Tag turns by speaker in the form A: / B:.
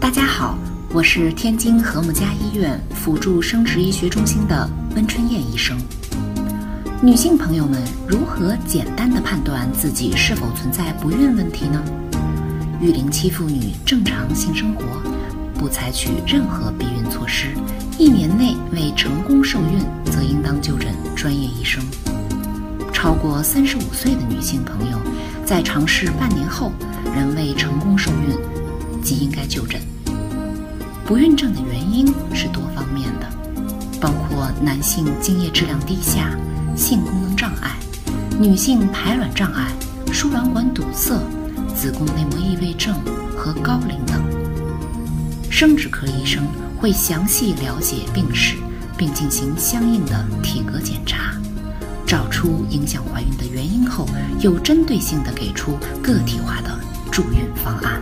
A: 大家好，我是天津和睦家医院辅助生殖医学中心的温春燕医生。女性朋友们如何简单的判断自己是否存在不孕问题呢？育龄期妇女正常性生活，不采取任何避孕措施，一年内未成功受孕，则应当就诊专业医生。超过三十五岁的女性朋友，在尝试半年后仍未成功受孕，即应该就诊。不孕症的原因是多方面的，包括男性精液质量低下、性功能障碍、女性排卵障碍、输卵管堵塞。子宫内膜异位症和高龄等，生殖科医生会详细了解病史，并进行相应的体格检查，找出影响怀孕的原因后，有针对性地给出个体化的助孕方案。